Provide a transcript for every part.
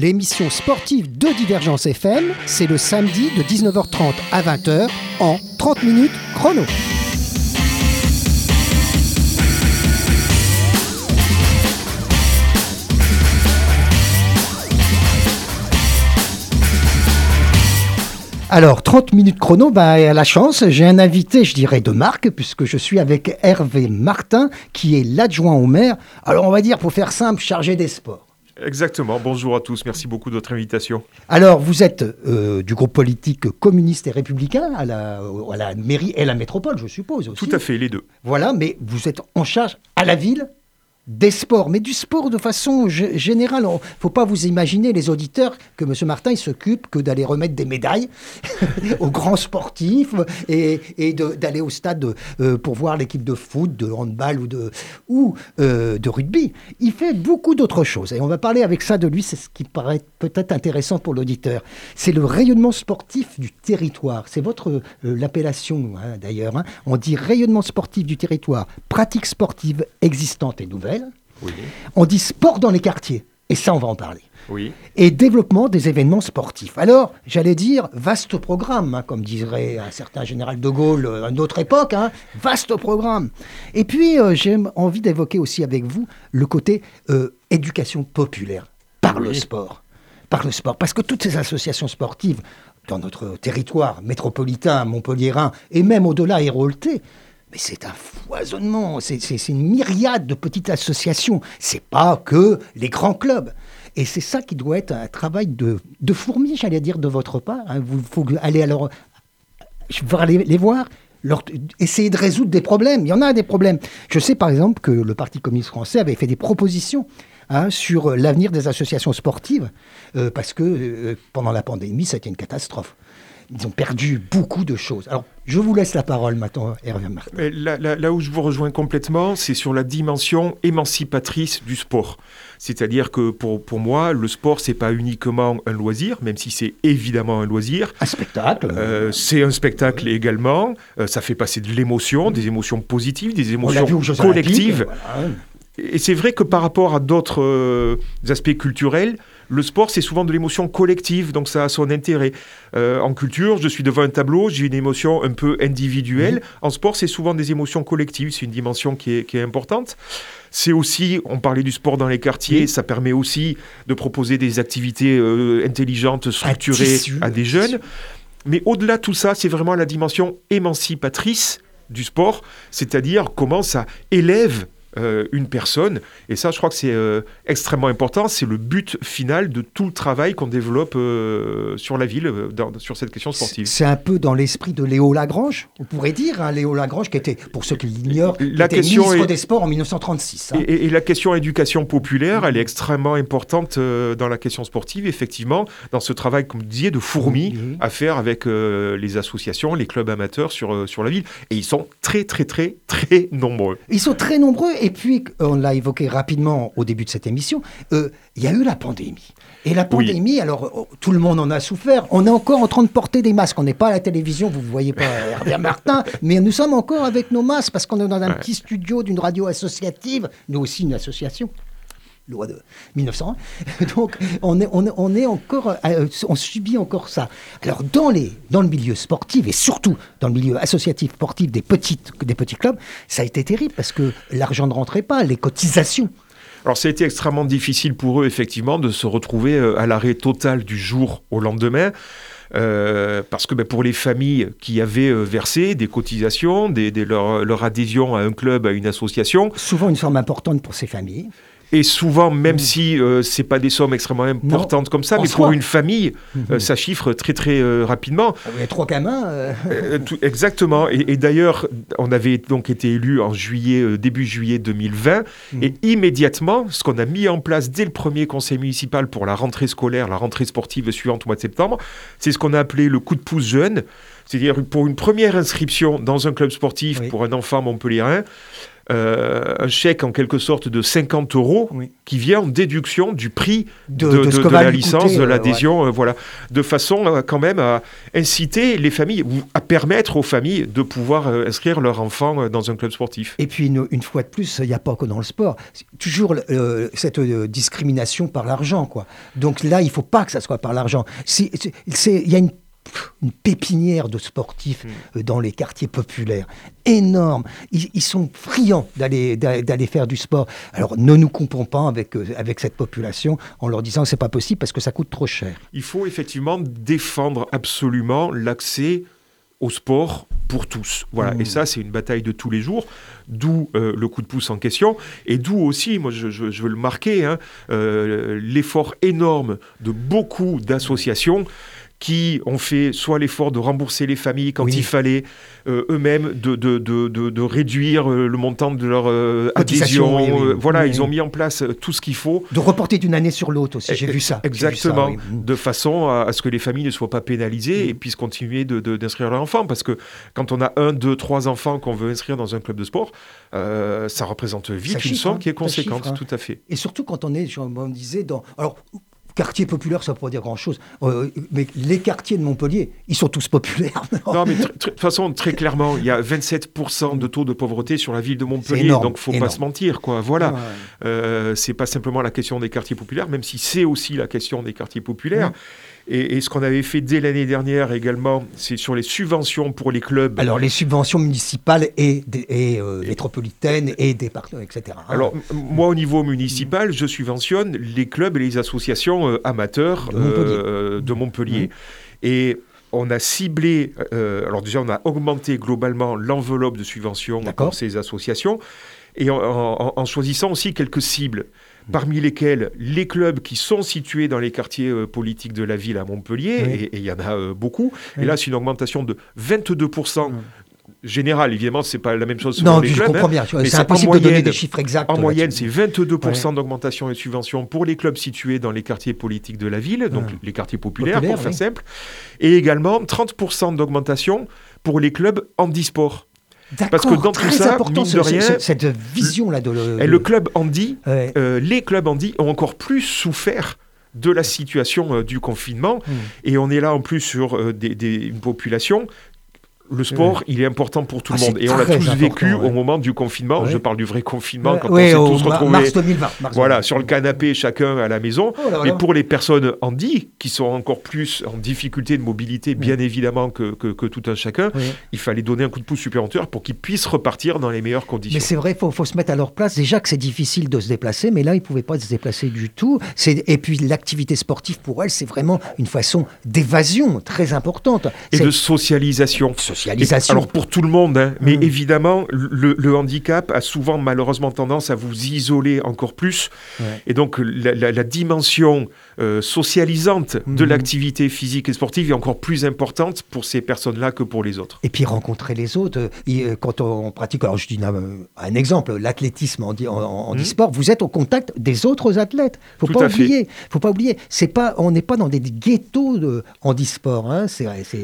30 minutes chrono, l'émission sportive de Divergence FM, c'est le samedi de 19h30 à 20h en 30 minutes chrono. Alors, 30 minutes chrono, bah, à la chance, j'ai un invité, je dirais, de marque, puisque je suis avec Hervé Martin, qui est l'adjoint au maire. Alors, on va dire, pour faire simple, chargé des sports. Exactement. Bonjour à tous. Merci beaucoup de votre invitation. Alors, vous êtes euh, du groupe politique communiste et républicain à la, à la mairie et la métropole, je suppose aussi. Tout à fait, les deux. Voilà, mais vous êtes en charge à la ville des sports, mais du sport de façon générale. Il ne faut pas vous imaginer, les auditeurs, que M. Martin s'occupe que d'aller remettre des médailles aux grands sportifs et, d'aller au stade euh, pour voir l'équipe de foot, de handball ou de, ou, euh, de rugby. Il fait beaucoup d'autres choses. Et on va parler avec ça de lui, c'est ce qui paraît peut-être intéressant pour l'auditeur. C'est le rayonnement sportif du territoire. C'est votre euh, l'appellation hein, d'ailleurs. Hein. On dit rayonnement sportif du territoire, pratique sportive existante et nouvelle on dit sport dans les quartiers. Et ça, on va en parler. Oui. Et développement des événements sportifs. Alors, j'allais dire, vaste programme, hein, comme dirait un certain général de Gaulle euh, à une autre époque, hein, vaste programme. Et puis, euh, j'ai envie d'évoquer aussi avec vous le côté euh, éducation populaire par le sport. Par le sport. Parce que toutes ces associations sportives dans notre territoire métropolitain, montpelliérain, et même au-delà, hérolté, mais c'est un foisonnement, c'est une myriade de petites associations. C'est pas que les grands clubs. Et c'est ça qui doit être un travail de, fourmi, j'allais dire, de votre part. Hein. faut aller alors, les voir, essayer de résoudre des problèmes. Il y en a des problèmes. Je sais par exemple que le Parti communiste français avait fait des propositions hein, sur l'avenir des associations sportives, euh, parce que euh, pendant la pandémie, c'était une catastrophe ils ont perdu beaucoup de choses. Alors, je vous laisse la parole maintenant, Hervé Martin. Là, où je vous rejoins complètement, c'est sur la dimension émancipatrice du sport. C'est-à-dire que pour, pour moi, le sport, c'est pas uniquement un loisir, même si c'est évidemment un loisir. Un spectacle. Euh, c'est un spectacle également. Euh, ça fait passer de l'émotion, des émotions positives, des émotions collectives. Et c'est vrai que par rapport à d'autres euh, aspects culturels, le sport, c'est souvent de l'émotion collective, donc ça a son intérêt. Euh, en culture, je suis devant un tableau, j'ai une émotion un peu individuelle. En sport, c'est souvent des émotions collectives, c'est une dimension qui est, importante. C'est aussi, on parlait du sport dans les quartiers, ça permet aussi de proposer des activités euh, intelligentes, structurées à des jeunes. Mais au-delà de tout ça, c'est vraiment la dimension émancipatrice du sport, c'est-à-dire comment ça élève euh, une personne. Et ça, je crois que c'est euh, extrêmement important. C'est le but final de tout le travail qu'on développe euh, sur la ville, sur cette question sportive. C'est un peu dans l'esprit de Léo Lagrange, on pourrait dire. Hein, Léo Lagrange, qui était, pour ceux qui l'ignorent, la ministre des Sports en 1936. Hein. Et, la question éducation populaire, elle est extrêmement importante dans la question sportive, effectivement, dans ce travail, comme vous disiez, de fourmi à faire avec les associations, les clubs amateurs sur, sur la ville. Et ils sont très, très, très, très nombreux. Ils sont très nombreux et puis, on l'a évoqué rapidement au début de cette émission, euh, il y a eu la pandémie. Et la pandémie, alors oh, tout le monde en a souffert. On est encore en train de porter des masques. On n'est pas à la télévision, vous ne voyez pas Hervé Martin, mais nous sommes encore avec nos masques parce qu'on est dans un petit studio d'une radio associative, nous aussi une association loi de 1901. Donc, on est, on, est encore, euh, on subit encore ça. Alors, dans, les, dans le milieu sportif et surtout dans le milieu associatif sportif des, petites, des petits clubs, ça a été terrible parce que l'argent ne rentrait pas, les cotisations. Alors, ça a été extrêmement difficile pour eux, effectivement, de se retrouver euh, à l'arrêt total du jour au lendemain. Euh, parce que ben, pour les familles qui avaient versé des cotisations, des, leur, leur, adhésion à un club, à une association. Souvent une somme importante pour ces familles. Et souvent, même si euh, c'est pas des sommes extrêmement importantes comme ça, mais pour une famille, euh, ça chiffre très très euh, rapidement. Ah, il y a trois gamins. exactement. Et, d'ailleurs, on avait donc été élu en juillet, début juillet 2020, mhm. et immédiatement, ce qu'on a mis en place dès le premier conseil municipal pour la rentrée scolaire, la rentrée sportive suivante au mois de septembre, c'est ce qu'on a appelé le coup de pouce jeune. C'est-à-dire pour une première inscription dans un club sportif pour un enfant montpelliérain, euh, un chèque en quelque sorte de 50 euros qui vient en déduction du prix de, la licence, de l'adhésion, voilà, de façon quand même à inciter les familles, ou à permettre aux familles de pouvoir inscrire leur enfant dans un club sportif. Et puis une, fois de plus, il n'y a pas que dans le sport, toujours cette discrimination par l'argent, quoi. Donc là, il ne faut pas que ça soit par l'argent. Il y a une une pépinière de sportifs hmm. euh, dans les quartiers populaires. Énorme. Ils, sont friands d'aller, d'aller faire du sport. Alors ne nous comprenons pas avec, euh, avec cette population en leur disant que c'est pas possible parce que ça coûte trop cher. Il faut effectivement défendre absolument l'accès au sport pour tous. Voilà. Et hmm. ça, c'est une bataille de tous les jours, d'où euh, le coup de pouce en question, et d'où aussi, moi je, veux le marquer, hein, l'effort énorme de beaucoup d'associations qui ont fait soit l'effort de rembourser les familles quand il fallait, euh, eux-mêmes de, de, de, de, réduire euh, le montant de leur euh, adhésion. voilà, ils ont mis en place tout ce qu'il faut. De reporter d'une année sur l'autre aussi, j'ai vu ça. Exactement, de façon à, ce que les familles ne soient pas pénalisées et puissent continuer d'inscrire leurs enfants. Parce que quand on a un, deux, trois enfants qu'on veut inscrire dans un club de sport, ça représente vite une somme hein, qui est conséquente, hein. tout à fait. Et surtout quand on est, je me disais, dans... Alors, quartier populaire, ça ne veut pas dire grand-chose. Euh, mais les quartiers de Montpellier, ils sont tous populaires. non, mais de toute façon, très clairement, il y a 27% de taux de pauvreté sur la ville de Montpellier. donc, il ne faut pas se mentir. Quoi. Voilà. Euh, c'est pas simplement la question des quartiers populaires, même si c'est aussi la question des quartiers populaires. Et, ce qu'on avait fait dès l'année dernière également, c'est sur les subventions pour les clubs. Alors les subventions municipales et, euh, métropolitaines et départementales, etc. Hein. Alors moi au niveau municipal, je subventionne les clubs et les associations euh, amateurs de Montpellier. Euh, et on a ciblé, alors déjà on a augmenté globalement l'enveloppe de subventions pour ces associations et en, choisissant aussi quelques cibles parmi lesquels les clubs qui sont situés dans les quartiers euh, politiques de la ville à Montpellier, et il y en a euh, beaucoup. Et là, c'est une augmentation de 22% général, évidemment, c'est pas la même chose non, les clubs. Non, je comprends bien. C'est impossible de donner des chiffres exacts. En moyenne, c'est 22% d'augmentation des subventions pour les clubs situés dans les quartiers politiques de la ville, donc les quartiers populaires, pour faire simple. Et également 30% d'augmentation pour les clubs handisport. Parce que dans tout ça, mine de rien, cette vision-là de le, le club handi, euh, les clubs handi ont encore plus souffert de la situation euh, du confinement. Hmm. Et on est là en plus sur euh, des, une population le sport, il est important pour tout le ah, monde. Et on l'a tous vécu au moment du confinement. Je parle du vrai confinement, quand on s'est tous retrouvés mars 2020, voilà, sur le canapé, chacun à la maison. Oh Mais pour les personnes handi, qui sont encore plus en difficulté de mobilité, bien évidemment, que, que, tout un chacun, il fallait donner un coup de pouce supplémentaire pour qu'ils puissent repartir dans les meilleures conditions. Mais c'est vrai, il faut, se mettre à leur place. Déjà que c'est difficile de se déplacer, mais là, ils ne pouvaient pas se déplacer du tout. Et puis, l'activité sportive, pour elles, c'est vraiment une façon d'évasion très importante. Et de socialisation alors pour tout le monde, hein, mais mmh. évidemment, le, handicap a souvent malheureusement tendance à vous isoler encore plus. Et donc la, dimension euh, socialisante de mmh. l'activité physique et sportive est encore plus importante pour ces personnes-là que pour les autres. Et puis rencontrer les autres, euh, quand on pratique, alors je dis un, exemple, l'athlétisme en, en, mmh. sport, vous êtes au contact des autres athlètes. Faut pas oublier. Faut pas oublier. C'est pas, on n'est pas dans des ghettos de handisport. Hein,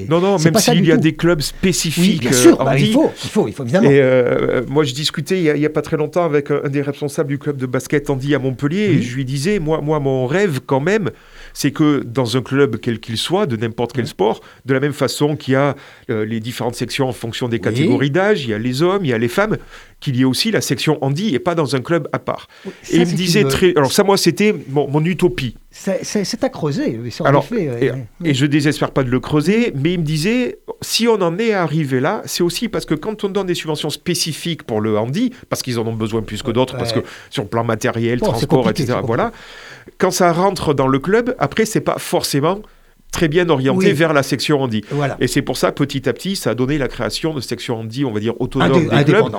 non, non, même s'il y a des clubs spécifiques spécifique. bien sûr, bah, il, faut, il, faut, il faut évidemment. Et euh, moi, je discutais il n'y a, pas très longtemps avec un des responsables du club de basket Andy à Montpellier et je lui disais, moi, moi, mon rêve quand même, c'est que dans un club quel qu'il soit, de n'importe quel sport, de la même façon qu'il y a euh, les différentes sections en fonction des catégories d'âge, il y a les hommes, il y a les femmes, qu'il y ait aussi la section handi et pas dans un club à part. et il me disait très. Alors, ça, moi, c'était mon, utopie. C'est à creuser. Alors, fait, et, et, je désespère pas de le creuser, mais il me disait si on en est arrivé là, c'est aussi parce que quand on donne des subventions spécifiques pour le handi, parce qu'ils en ont besoin plus que d'autres, parce que sur le plan matériel, transport, etc., voilà, quand ça rentre dans le club, après, c'est pas forcément très bien orienté vers la section handi. Et c'est pour ça, petit à petit, ça a donné la création de sections handi, on va dire, autonomes des clubs.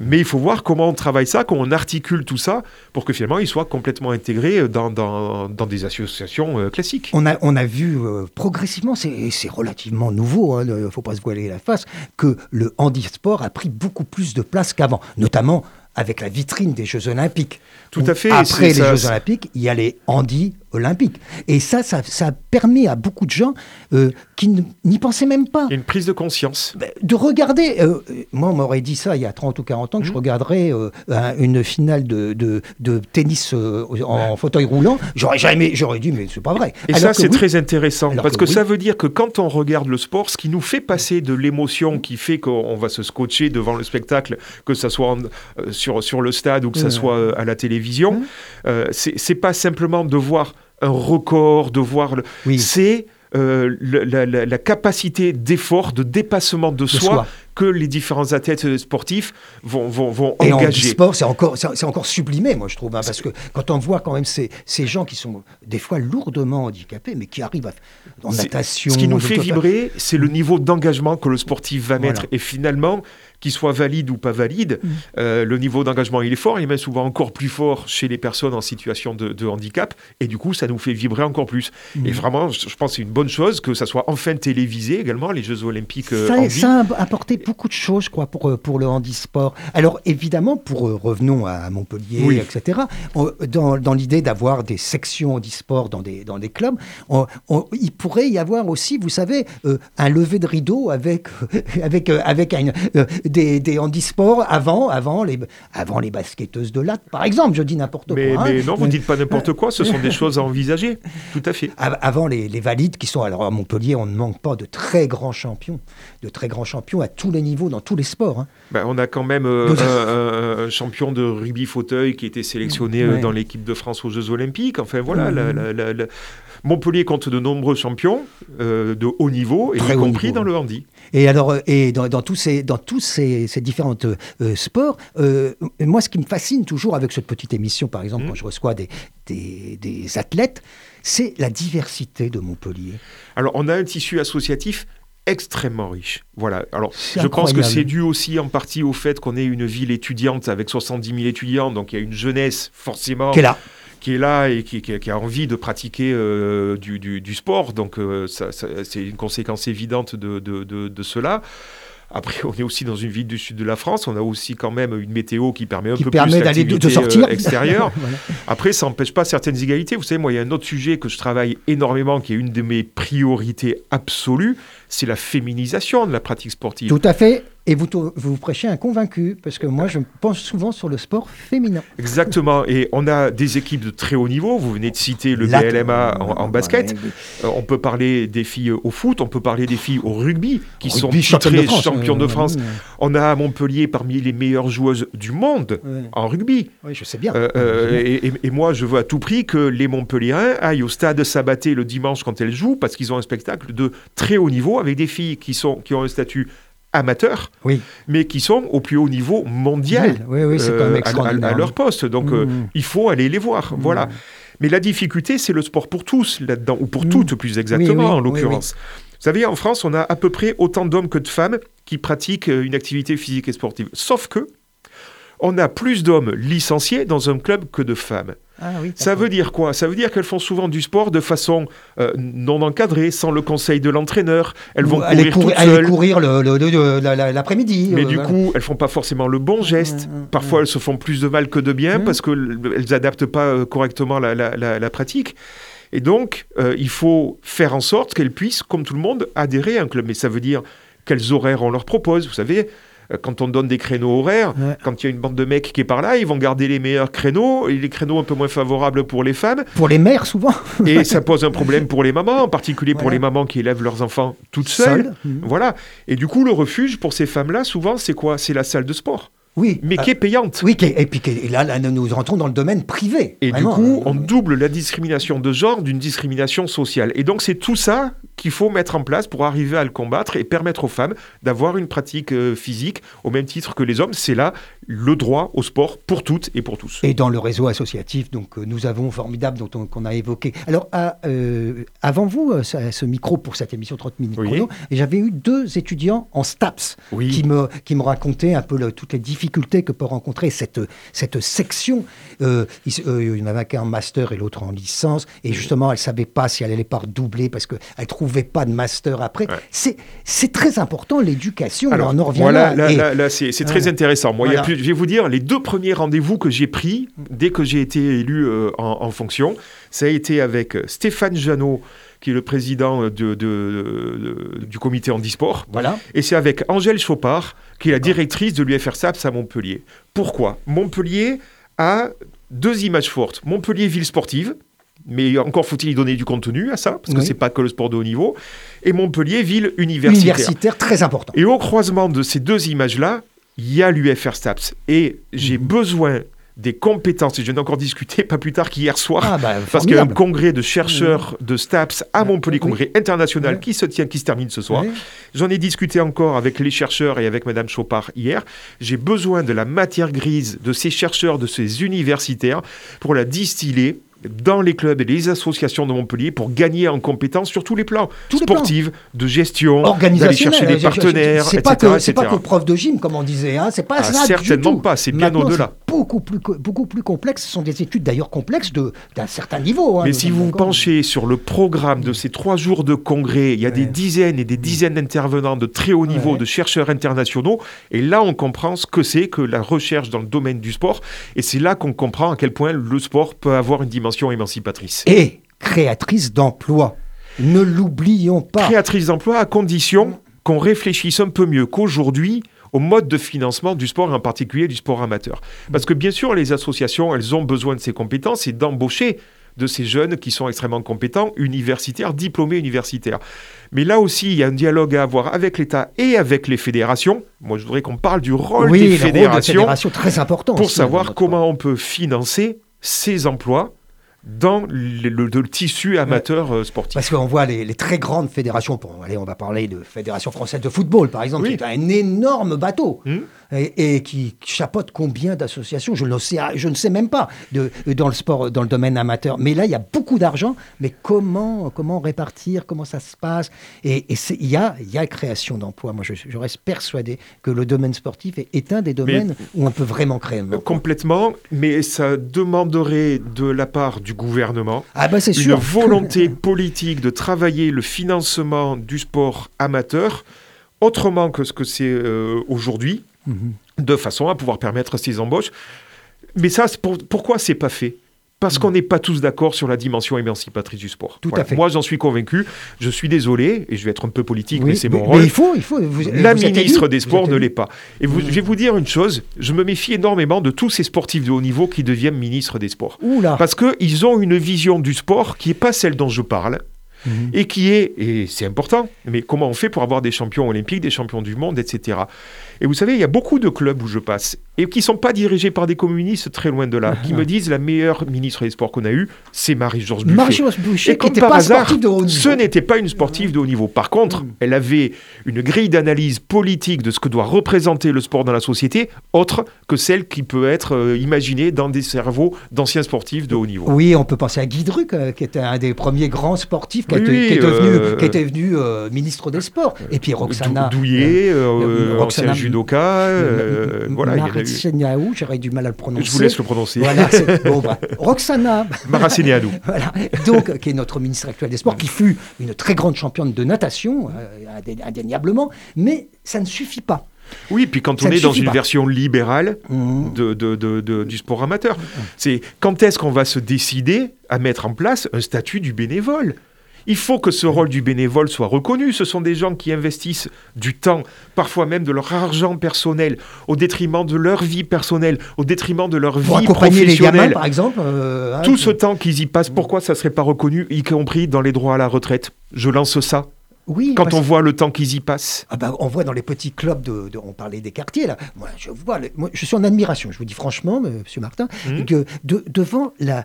Mais il faut voir comment on travaille ça, comment on articule tout ça, pour que finalement, il soit complètement intégré dans, dans, des associations euh, classiques. On a, on a vu euh, progressivement, c'est relativement nouveau, il hein, ne faut pas se voiler la face, que le handisport a pris beaucoup plus de place qu'avant, notamment avec la vitrine des Jeux Olympiques. Tout à fait. Après les Jeux Olympiques, il y a les handi olympique. Et ça, ça, ça permet à beaucoup de gens euh, qui n'y pensaient même pas. une prise de conscience. Ben, de regarder. Euh, moi, on m'aurait dit ça il y a 30 ou 40 ans que je mmh. regarderais euh, une finale de, de, tennis en fauteuil roulant. J'aurais jamais, j'aurais dit, mais c'est pas vrai. Et ça, c'est très intéressant parce que, ça veut dire que quand on regarde le sport, ce qui nous fait passer de l'émotion qui fait qu'on va se scotcher devant le spectacle, que ce soit sur, sur le stade ou que ce mmh. soit à la télévision, mmh. c'est pas simplement de voir un record, de voir le. C'est euh, la, capacité d'effort, de dépassement de, soi, que les différents athlètes sportifs vont, vont, vont Et engager. En sport, c'est encore, c'est encore sublimé, moi, je trouve. Hein, parce que quand on voit quand même ces, ces, gens qui sont des fois lourdement handicapés, mais qui arrivent à, en natation. Ce qui nous fait vibrer, c'est le niveau d'engagement que le sportif va mettre. Et finalement, qu'il soit valide ou pas valide, mm. euh, le niveau d'engagement il est fort, il est même souvent encore plus fort chez les personnes en situation de, handicap, et du coup ça nous fait vibrer encore plus. Mm. Et vraiment, je, pense que c'est une bonne chose que ça soit enfin télévisé également, les Jeux Olympiques. Euh, ça, ça, a apporté beaucoup de choses, je crois, pour, euh, pour le handisport. Alors évidemment, pour revenons à Montpellier, etc., dans, dans l'idée d'avoir des sections handisport dans des, dans des clubs, il pourrait y avoir aussi, vous savez, un lever de rideau avec, avec, avec un, des, des handisports avant, avant, les, avant les basketteuses de latte, par exemple. Je dis n'importe quoi. Mais hein. non, vous ne dites pas n'importe quoi, ce sont des choses à envisager. Tout à fait. Avant les, les, valides qui sont. Alors à Montpellier, on ne manque pas de très grands champions, de très grands champions à tous les niveaux, dans tous les sports. Hein. Ben, on a quand même euh, un, champion de rugby fauteuil qui était sélectionné euh, dans l'équipe de France aux Jeux Olympiques. Enfin voilà, la, Montpellier compte de nombreux champions euh, de haut niveau, et y compris dans le handi. Et alors, euh, et dans, tous ces, dans tous ces, ces différents euh, sports, moi, ce qui me fascine toujours avec cette petite émission, par exemple, mmh. quand je reçois des, des, des athlètes, c'est la diversité de Montpellier. Alors, on a un tissu associatif extrêmement riche. Voilà. Alors, je pense que c'est dû aussi en partie au fait qu'on est une ville étudiante avec 70 000 étudiants, donc il y a une jeunesse forcément. Qui est là qui est là et qui, a envie de pratiquer euh, du, sport. Donc euh, c'est une conséquence évidente de, cela. Après, on est aussi dans une ville du sud de la France. On a aussi quand même une météo qui permet un peu plus d'aller de, sortir euh, extérieure. Après, ça n'empêche pas certaines égalités. Vous savez, moi, il y a un autre sujet que je travaille énormément, qui est une de mes priorités absolues, c'est la féminisation de la pratique sportive. Tout à fait. Et vous, vous prêchez un convaincu, parce que moi, je pense souvent sur le sport féminin. Exactement. Et on a des équipes de très haut niveau. Vous venez de citer le BLMA en, basket. Euh, on peut parler des filles au foot, on peut parler des filles au rugby, qui sont très championnes de France. On a à Montpellier parmi les meilleures joueuses du monde en rugby. Oui, je sais bien. Euh, euh, et, et, moi, je veux à tout prix que les Montpelliérains aillent au stade Sabaté le dimanche quand elles jouent, parce qu'ils ont un spectacle de très haut niveau avec des filles qui, sont, qui ont un statut amateurs, oui. mais qui sont au plus haut niveau mondial oui, oui, euh, à, leur poste. Donc euh, mmh. il faut aller les voir. Mmh. Voilà. Mais la difficulté, c'est le sport pour tous là-dedans, ou pour mmh. toutes plus exactement en l'occurrence. Vous savez, en France, on a à peu près autant d'hommes que de femmes qui pratiquent euh, une activité physique et sportive. Sauf que on a plus d'hommes licenciés dans un club que de femmes. Ah ça veut dire quoi? Ça veut dire qu'elles font souvent du sport de façon euh, non encadrée, sans le conseil de l'entraîneur. Elles vont courir toutes seules. courir l'après-midi. Mais euh, du coup, elles font pas forcément le bon geste. Parfois, elles se font plus de mal que de bien parce qu'elles n'adaptent pas euh, correctement la, pratique. Et donc, il faut faire en sorte qu'elles puissent, comme tout le monde, adhérer à un club. Mais ça veut dire quels horaires on leur propose. Vous savez, quand on donne des créneaux horaires, quand il y a une bande de mecs qui est par là, ils vont garder les meilleurs créneaux et les créneaux un peu moins favorables pour les femmes. Pour les mères, souvent. et ça pose un problème pour les mamans, en particulier pour les mamans qui élèvent leurs enfants toutes seules. Mhm. Voilà. Et du coup, le refuge pour ces femmes-là, souvent, c'est quoi? C'est la salle de sport. Oui. Mais qui est payante. Oui, et puis là, nous rentrons dans le domaine privé. Et du coup, on double la discrimination de genre d'une discrimination sociale. Et donc, c'est tout ça qu'il faut mettre en place pour arriver à le combattre et permettre aux femmes d'avoir une pratique euh, physique au même titre que les hommes. C'est là le droit au sport pour toutes et pour tous. Et dans le réseau associatif, donc euh, nous avons formidable dont qu'on a évoqué. Alors euh, avant vous, ce micro pour cette émission 30 minutes et j'avais eu deux étudiants en STAPS qui me qui me racontaient un peu toutes les différences difficultés que peut rencontrer cette, cette section. Euh, il, euh, y en avait qu'un master et l'autre en licence, et justement, elle ne savait pas si elle allait pas redoubler parce qu'elle ne trouvait pas de master après. C'est très important, l'éducation. Alors, on en revient voilà, là. là, c'est très intéressant. Moi, je vais vous dire, les deux premiers rendez-vous que j'ai pris dès que j'ai été élu euh, en, en, fonction, ça a été avec Stéphane Janot, qui est le président de, du comité handisport. Voilà. Et c'est avec Angèle Chopard, qui est la directrice de l'UFR-SAPS à Montpellier. Pourquoi? Montpellier a deux images fortes. Montpellier, ville sportive, mais encore faut-il y donner du contenu à ça, parce que ce c'est pas que le sport de haut niveau. Et Montpellier, ville universitaire. Universitaire, très important. Et au croisement de ces deux images-là, il y a l'UFR STAPS. Et j'ai mhm. besoin des compétences. Et je viens encore discuter pas plus tard qu'hier soir, ah, bah, parce qu'il y a un congrès de chercheurs de STAPS à Montpellier, congrès international qui se tient, qui se termine ce soir. J'en ai discuté encore avec les chercheurs et avec Madame Chopard hier. J'ai besoin de la matière grise de ces chercheurs, de ces universitaires, pour la distiller dans les clubs et les associations de Montpellier pour gagner en compétences sur tous les plans, sportives, de gestion, d'aller chercher des partenaires, C'est pas, que, pas que prof de gym, comme on disait, hein. c'est pas ah, ça Certainement pas, c'est bien au-delà. Beaucoup plus, beaucoup plus complexe, ce sont des études d'ailleurs complexes d'un certain niveau. Hein, Mais si vous vous penchez sur le programme de ces trois jours de congrès, il y a des dizaines et des dizaines d'intervenants de très haut niveau, de chercheurs internationaux, et là on comprend ce que c'est que la recherche dans le domaine du sport, et c'est là qu'on comprend à quel point le sport peut avoir une dimension émancipatrice. Et créatrice d'emplois. Ne l'oublions pas. Créatrice d'emplois à condition qu'on réfléchisse un peu mieux qu'aujourd'hui au mode de financement du sport, en particulier du sport amateur. Parce que bien sûr, les associations, elles ont besoin de ces compétences et d'embaucher de ces jeunes qui sont extrêmement compétents, universitaires, diplômés universitaires. Mais là aussi, il y a un dialogue à avoir avec l'État et avec les fédérations. Moi, je voudrais qu'on parle du rôle des fédérations, très important pour savoir comment on peut financer ces emplois dans le, tissu amateur euh, sportif. Parce qu'on voit les, très grandes fédérations, pour, allez, on va parler de Fédération française de football par exemple, qui est un énorme bateau. Hum et, qui chapeaute combien d'associations je, je, ne sais même pas de, dans le sport, dans le domaine amateur. Mais là, il y a beaucoup d'argent. Mais comment, comment répartir Comment ça se passe? Et il y a, y a création d'emplois. Moi, je, reste persuadé que le domaine sportif est, un des domaines où on peut vraiment créer un Complètement, mais ça demanderait de la part du gouvernement ah bah une volonté politique de travailler le financement du sport amateur autrement que ce que c'est euh, aujourd'hui. Mhm. de façon à pouvoir permettre ces embauches. Mais ça, pour, pourquoi c'est pas fait? Parce mhm. qu'on n'est pas tous d'accord sur la dimension émancipatrice du sport. Tout à fait. Moi, j'en suis convaincu. Je suis désolé, et je vais être un peu politique, mais c'est mon rôle. Mais il faut, il faut. la ministre des Sports ne l'est pas. Et vous, je vais vous dire une chose. Je me méfie énormément de tous ces sportifs de haut niveau qui deviennent ministres des Sports. Oula. Parce qu'ils ont une vision du sport qui n'est pas celle dont je parle. Mhm. et qui est, et c'est important, mais comment on fait pour avoir des champions olympiques, des champions du monde, etc. Et vous savez, il y a beaucoup de clubs où je passe, et qui ne sont pas dirigés par des communistes très loin de là, qui me disent la meilleure ministre des Sports qu'on a eue, c'est Marie-Georges Buffet. Marie-Georges Buffet, et comme par hasard, ce n'était pas une sportive de haut niveau. Par contre, mm. elle avait une grille d'analyse politique de ce que doit représenter le sport dans la société, autre que celle qui peut être euh, imaginée dans des cerveaux d'anciens sportifs de haut niveau. Oui, on peut penser à Guy Druck, euh, qui était un des premiers grands sportifs, qui, était devenu euh, ministre des Sports. Et puis Roxana. Douillet, Roxana judoka. voilà, j'aurais du mal à le prononcer. Je vous laisse le prononcer. Voilà, bon, bah, Roxana. Maracineanu. voilà, donc, qui est notre ministre actuel des Sports, qui fut une très grande championne de natation, euh, indéniablement, mais ça ne suffit pas. Oui, puis quand on est dans une version libérale mmh. de, de, du sport amateur, c'est quand est-ce qu'on va se décider à mettre en place un statut du bénévole? Il faut que ce rôle du bénévole soit reconnu. Ce sont des gens qui investissent du temps, parfois même de leur argent personnel, au détriment de leur vie personnelle, au détriment de leur vie professionnelle. les gamins, par exemple. Euh, hein, Tout ce temps qu'ils y passent, pourquoi ça ne serait pas reconnu, y compris dans les droits à la retraite? Je lance ça. Quand on voit le temps qu'ils y passent. Ah bah, on voit dans les petits clubs, de, on parlait des quartiers, là. Moi, je, vois, moi, je suis en admiration, je vous dis franchement, monsieur Martin, mmh. que devant la,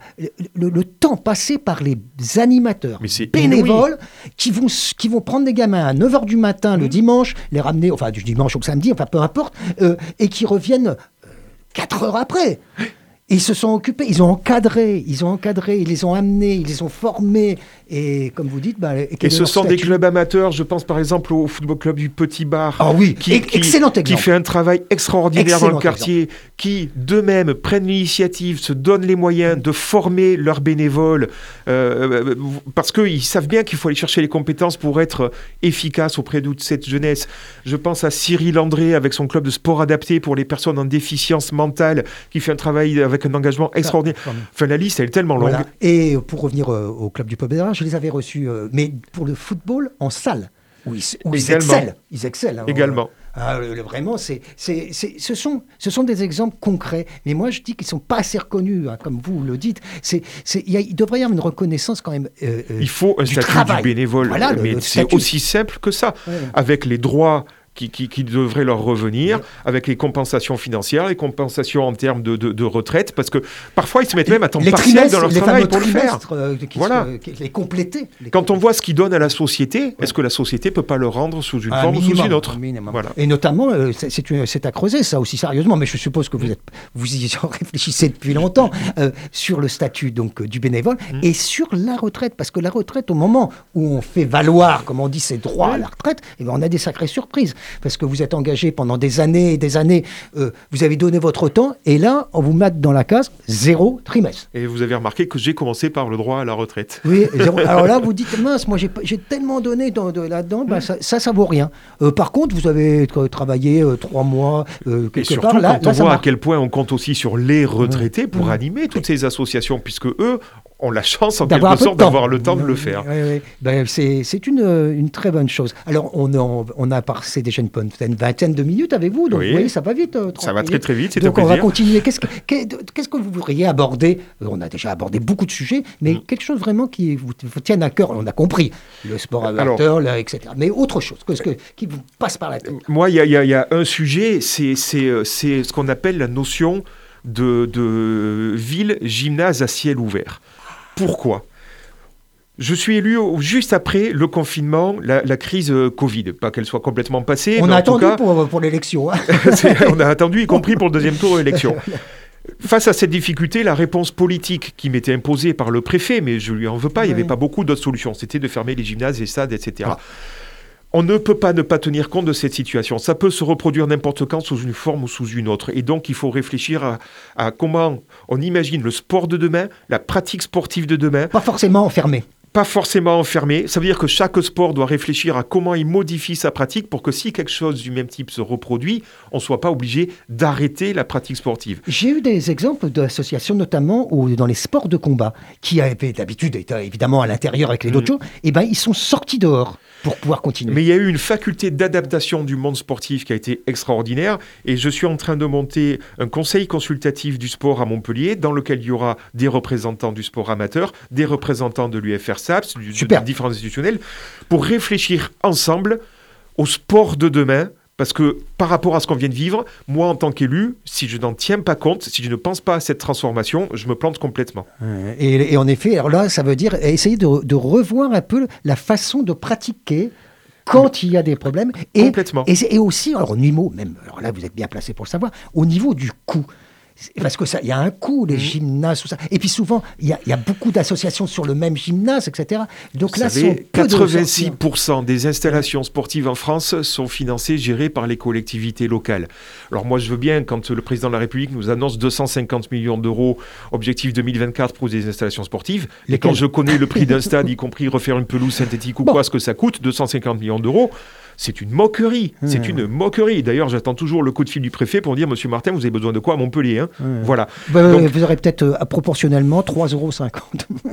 le, temps passé par les animateurs bénévoles qui vont, qui vont prendre des gamins à 9h du matin le mmh. dimanche, les ramener, enfin du dimanche au samedi, enfin peu importe, euh, et qui reviennent 4 euh, heures après. Ils se sont occupés, ils ont encadré, ils ont encadré, ils les ont amenés, ils les ont formés. Et comme vous dites, bah, et ce sont des clubs amateurs. Je pense par exemple au football club du Petit Bar, ah oui, qui, excellent qui fait un travail extraordinaire dans le quartier, qui d'eux-mêmes prennent l'initiative, se donnent les moyens de former leurs bénévoles, euh, parce qu'ils savent bien qu'il faut aller chercher les compétences pour être efficace auprès de cette jeunesse. Je pense à Cyril André avec son club de sport adapté pour les personnes en déficience mentale, qui fait un travail avec avec un engagement extraordinaire. Enfin, la liste, elle est tellement longue. Et pour revenir euh, au club du Peuple je les avais reçus, euh, mais pour le football, en salle. Où ils, excellent. Ils excellent. Hein, Également. Ah, vraiment, c'est, c'est, ce, sont, ce sont des exemples concrets. Mais moi, je dis qu'ils ne sont pas assez reconnus, hein, comme vous le dites. C'est, il, devrait y avoir une reconnaissance quand même. Euh, il faut un statut du bénévole. mais c'est aussi simple que ça. Avec les droits qui, qui, devraient leur revenir avec les compensations financières, les compensations en termes de, de, retraite, parce que parfois ils se mettent même à temps partiel dans leur travail pour le faire. Euh, voilà. les compléter. Quand on voit ce qu'ils donnent à la société, est-ce que la société peut pas le rendre sous une forme ou sous une autre? voilà. Et notamment, euh, c'est à creuser ça aussi sérieusement, mais je suppose que vous, êtes, vous y réfléchissez depuis longtemps euh, sur le statut donc du bénévole mm. et sur la retraite, parce que la retraite, au moment où on fait valoir, comme on dit, ses droits à la retraite, et eh ben, on a des sacrées surprises parce que vous êtes engagé pendant des années et des années, euh, vous avez donné votre temps, et là, on vous met dans la case zéro trimestre. Et vous avez remarqué que j'ai commencé par le droit à la retraite. Oui, alors là, vous dites, mince, moi j'ai tellement donné dans, là-dedans, bah, ça, ça, vaut rien. Euh, par contre, vous avez travaillé euh, trois mois, quelque et surtout, part, là, quand on voit à quel point on compte aussi sur les retraités pour animer toutes ces associations, puisque eux ont la chance en quelque sorte d'avoir le temps de le faire. Ben, c'est une, une, très bonne chose. Alors, on a, on a passé déjà une, une vingtaine de minutes avec vous, donc vous voyez, ça va vite. Euh, ça va très très vite, c'est Donc on va continuer. Qu'est-ce que, qu'est-ce que vous voudriez aborder? Euh, On a déjà abordé beaucoup de sujets, mais mm. quelque chose vraiment qui vous, vous, tienne à cœur. On a compris le sport amateur, là, etc. Mais autre chose, que, que, qui vous passe par la tête? Moi, il y, y, a un sujet, c'est euh, ce qu'on appelle la notion de, de ville, gymnase à ciel ouvert. Pourquoi? Je suis élu juste après le confinement, la, crise euh, Covid. Pas qu'elle soit complètement passée. On a attendu pour, pour l'élection. Hein. on a attendu, y compris pour le deuxième tour de l'élection. Face à cette difficulté, la réponse politique qui m'était imposée par le préfet, mais je lui en veux pas, il n'y avait pas beaucoup d'autres solutions. C'était de fermer les gymnases, les stades, etc. On ne peut pas ne pas tenir compte de cette situation. Ça peut se reproduire n'importe quand sous une forme ou sous une autre. Et donc, il faut réfléchir à, comment on imagine le sport de demain, la pratique sportive de demain. Pas forcément enfermé pas forcément enfermé. Ça veut dire que chaque sport doit réfléchir à comment il modifie sa pratique pour que si quelque chose du même type se reproduit, on ne soit pas obligé d'arrêter la pratique sportive. J'ai eu des exemples d'associations, notamment dans les sports de combat, qui avaient d'habitude été évidemment à l'intérieur avec les mmh. dojos, et ben ils sont sortis dehors pour pouvoir continuer. Mais il y a eu une faculté d'adaptation du monde sportif qui a été extraordinaire et je suis en train de monter un conseil consultatif du sport à Montpellier dans lequel il y aura des représentants du sport amateur, des représentants de l'UFR-SAPS, du, de différents institutionnels, pour réfléchir ensemble au sport de demain parce que par rapport à ce qu'on vient de vivre, moi en tant qu'élu, si je n'en tiens pas compte, si je ne pense pas à cette transformation, je me plante complètement. Et, en effet, alors là, ça veut dire essayer de, revoir un peu la façon de pratiquer quand il y a des problèmes. Et, Complètement. Et, aussi, alors au niveau, même, alors là vous êtes bien placé pour le savoir, au niveau du coût. Parce que ça, il y a un coût, les mmh. gymnases, tout ça. Et puis souvent, il y a, y a, beaucoup d'associations sur le même gymnase, etc. Donc Vous là, savez, 86% des installations sportives en France sont financées, gérées par les collectivités locales. Alors moi, je veux bien, quand le président de la République nous annonce 250 millions d'euros, objectif 2024 pour des installations sportives, et quand je connais le prix d'un stade, y compris refaire une pelouse synthétique ou quoi, ce que ça coûte, 250 millions d'euros, c'est une moquerie. C'est une moquerie. D'ailleurs, j'attends toujours le coup de fil du préfet pour dire Monsieur Martin, vous avez besoin de quoi à Montpellier hein Voilà. Bah, vous aurez peut-être euh, proportionnellement 3,50 euros.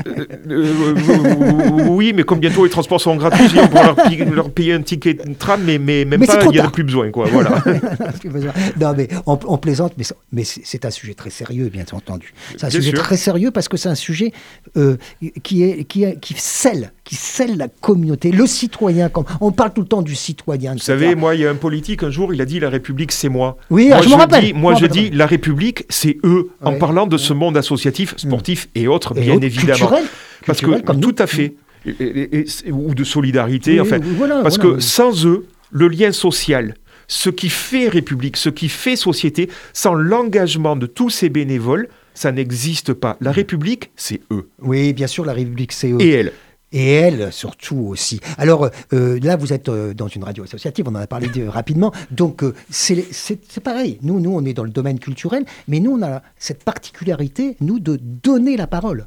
Euh, euh, oui, mais comme bientôt les transports seront gratuits, on pourra leur, payer un ticket de tram, mais, mais même pas, il n'y a plus besoin. Quoi, voilà. non, mais on, plaisante, mais, mais c'est un sujet très sérieux, bien entendu. C'est un sujet très sérieux parce que c'est un sujet qui, est, qui, qui scelle qui scelle la communauté, le citoyen. On parle tout le temps du citoyen. Vous savez, moi, il y a un politique, un jour, il a dit la République, c'est moi. Oui, moi, je, me rappelle. moi, je dis la République, c'est eux, en parlant de ce monde associatif, sportif et autres, bien évidemment. Parce que, comme tout à fait. ou de solidarité, en fait. parce que sans eux, le lien social, ce qui fait République, ce qui fait société, sans l'engagement de tous ces bénévoles, Ça n'existe pas. La République, c'est eux. Oui, bien sûr, la République, c'est eux. Et elle et elle surtout aussi. Alors euh, là, vous êtes euh, dans une radio associative, on en a parlé rapidement, donc euh, c'est pareil. Nous, nous, on est dans le domaine culturel, mais nous, on a cette particularité, nous, de donner la parole.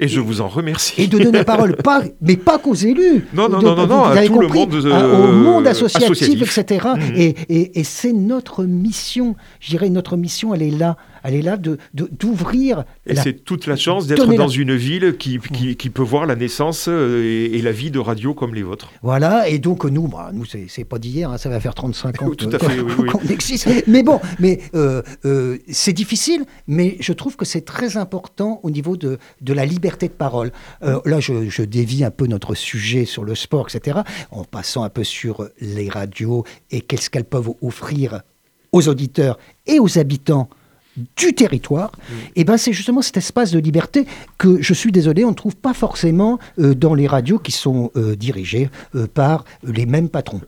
Et je vous en remercie. Et de donner la parole, pas, mais pas qu'aux élus. Non, non, non, non, à tout le monde, au monde associatif, etc. Mmh. Et, et, et c'est notre mission. Je dirais, notre mission, elle est là elle est là de d'ouvrir. Et c'est toute la chance d'être dans une ville qui, qui, peut voir la naissance euh, et, la vie de radio comme les vôtres. Voilà, et donc nous, bah, nous c'est pas d'hier, hein, ça va faire 35 ans tout à fait, qu'on existe. Mais bon, mais euh, euh, c'est difficile, mais je trouve que c'est très important au niveau de, de la liberté de parole. là, je, je dévie un peu notre sujet sur le sport, etc., en passant un peu sur les radios et qu'est-ce qu'elles peuvent offrir aux auditeurs et aux habitants du territoire, mm. et eh ben c'est justement cet espace de liberté que je suis désolé, on ne trouve pas forcément euh, dans les radios qui sont euh, dirigées euh, par les mêmes patrons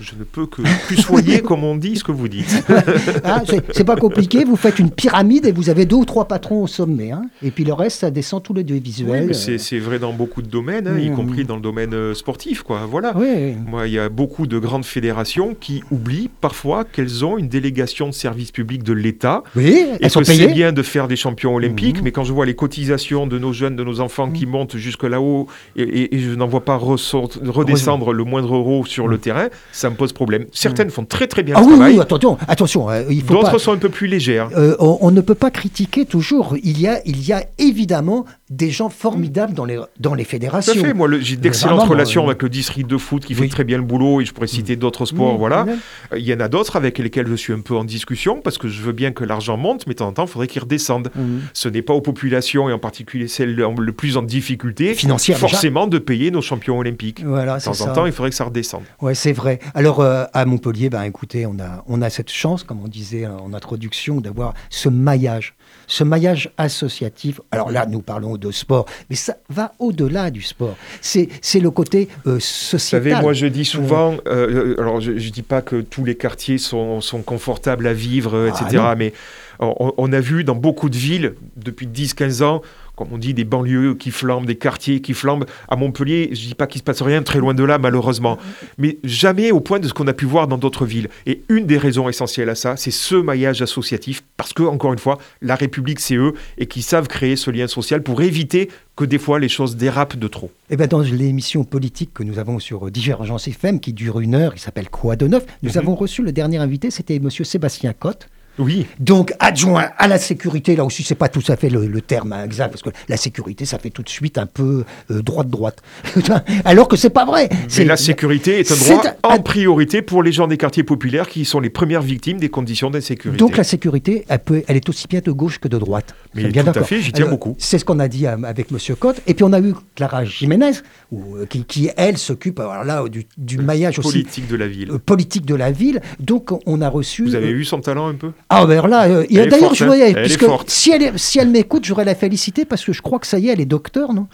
je, ne peux que plus soyer, comme on dit, ce que vous dites. ah, c'est pas compliqué, vous faites une pyramide et vous avez deux ou trois patrons au sommet. Hein. et puis le reste, ça descend tous les deux visuels. c'est vrai dans beaucoup de domaines, hein, y mmh. compris dans le domaine euh, sportif. Quoi. Voilà. Moi, il y a beaucoup de grandes fédérations qui oublient parfois qu'elles ont une délégation de service public de l'État. Oui, et que c'est bien de faire des champions olympiques, mmh. mais quand je vois les cotisations de nos jeunes, de nos enfants qui mmh. montent jusque là-haut et, et, je n'en vois pas redescendre le moindre euro sur le terrain, ça me pose problème. Certaines hmm. font très très bien ah le travail. Oui, attention, attention. Euh, D'autres sont un peu plus légères. Euh, on, ne peut pas critiquer toujours. Il y a, il y a évidemment des gens formidables dans les, dans les fédérations. Tout à fait. Moi, j'ai d'excellentes relations avec le district de foot qui fait très bien le boulot et je pourrais citer hmm. d'autres sports. voilà. Il y en a d'autres avec lesquels je suis un peu en discussion parce que je veux bien que l'argent monte, mais de temps en temps, il faudrait qu'il redescende. Hmm. Ce n'est pas aux populations et en particulier celles le plus en difficulté financière forcément de payer nos champions olympiques. Voilà, de temps en temps, il faudrait que ça redescende. Ouais, c'est vrai. Alors, euh, à Montpellier, ben, écoutez, on a, on a cette chance, comme on disait en introduction, d'avoir ce maillage, ce maillage associatif. Alors là, nous parlons de sport, mais ça va au-delà du sport. C'est le côté euh, sociétal. Vous savez, moi, je dis souvent, euh, alors je ne dis pas que tous les quartiers sont, sont confortables à vivre, etc., ah, mais on, on, a vu dans beaucoup de villes, depuis 10-15 ans, comme on dit, des banlieues qui flambent, des quartiers qui flambent. À Montpellier, je ne dis pas qu'il ne se passe rien, très loin de là, malheureusement. Mais jamais au point de ce qu'on a pu voir dans d'autres villes. Et une des raisons essentielles à ça, c'est ce maillage associatif, parce que, encore une fois, la République, c'est eux, et qui savent créer ce lien social pour éviter que des fois les choses dérapent de trop. Et eh bien dans l'émission politique que nous avons sur Divergence FM, qui dure une heure, il s'appelle Quoi de neuf, nous mhm. avons reçu le dernier invité, c'était M. Sébastien Cotte, oui. Donc, adjoint à la sécurité, là aussi, c'est pas tout à fait le, terme exact, parce que la sécurité, ça fait tout de suite un peu euh, droite-droite. Alors que c'est pas vrai. Mais la sécurité est un droit en priorité pour les gens des quartiers populaires qui sont les premières victimes des conditions d'insécurité. Donc, la sécurité, elle, peut, elle est aussi bien de gauche que de droite. Mais bien tout à fait, j'y tiens beaucoup. C'est ce qu'on a dit euh, avec M. Cotte. Et puis, on a eu Clara Jiménez, euh, qui, elle, s'occupe là du, maillage aussi. Politique de la ville. politique de la ville. Donc, on a reçu. Vous avez eu son talent un peu? Ah, ben là, euh, d'ailleurs, je hein. voyais, puisque si elle, si elle m'écoute, j'aurais la féliciter parce que je crois que ça y est, elle est docteur, non?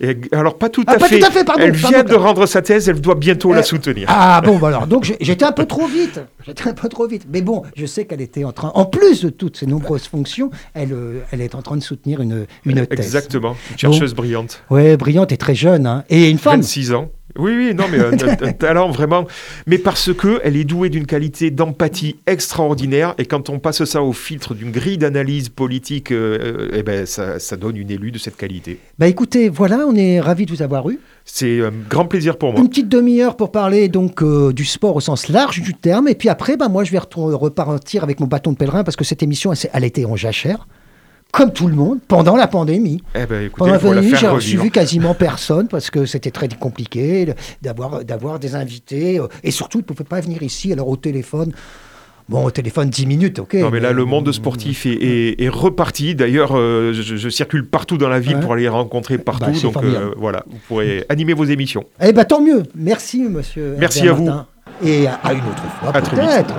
Et alors pas tout, ah, à, fait. tout à fait. Pardon, elle vient de rendre sa thèse, elle doit bientôt la euh, soutenir. Ah bon, bah alors donc j'étais un peu trop vite, j'étais un peu trop vite. Mais bon, je sais qu'elle était en train, en plus de toutes ses nombreuses fonctions, elle, euh, elle est en train de soutenir une, une thèse. Exactement, une chercheuse brillante. Oui, brillante et très jeune, hein. et une femme. 26 ans. Oui, oui, non, mais un, talent vraiment. Mais parce que elle est douée d'une qualité d'empathie extraordinaire, et quand on passe ça au filtre d'une grille d'analyse politique, euh, eh ben, ça, ça, donne une élue de cette qualité. Bah écoutez, voilà, on est ravis de vous avoir eu. C'est un grand plaisir pour moi. Une petite demi-heure pour parler donc euh, du sport au sens large du terme, et puis après, bah, moi, je vais repartir avec mon bâton de pèlerin parce que cette émission, elle, elle été en jachère comme tout le monde, pendant la pandémie. Eh ben, écoutez, pendant la pandémie, j'ai suivi quasiment personne parce que c'était très compliqué d'avoir, d'avoir des invités. Euh, et surtout, ils ne pouvaient pas venir ici, alors au téléphone. Bon, au téléphone 10 minutes, ok. Non, mais là, le monde sportif est, est, reparti. D'ailleurs, euh, je, circule partout dans la ville pour aller les rencontrer bah, partout. donc euh, voilà, vous pourrez animer vos émissions. Eh bien, tant mieux. Merci, monsieur. Merci à vous. Et à, une autre fois, peut-être.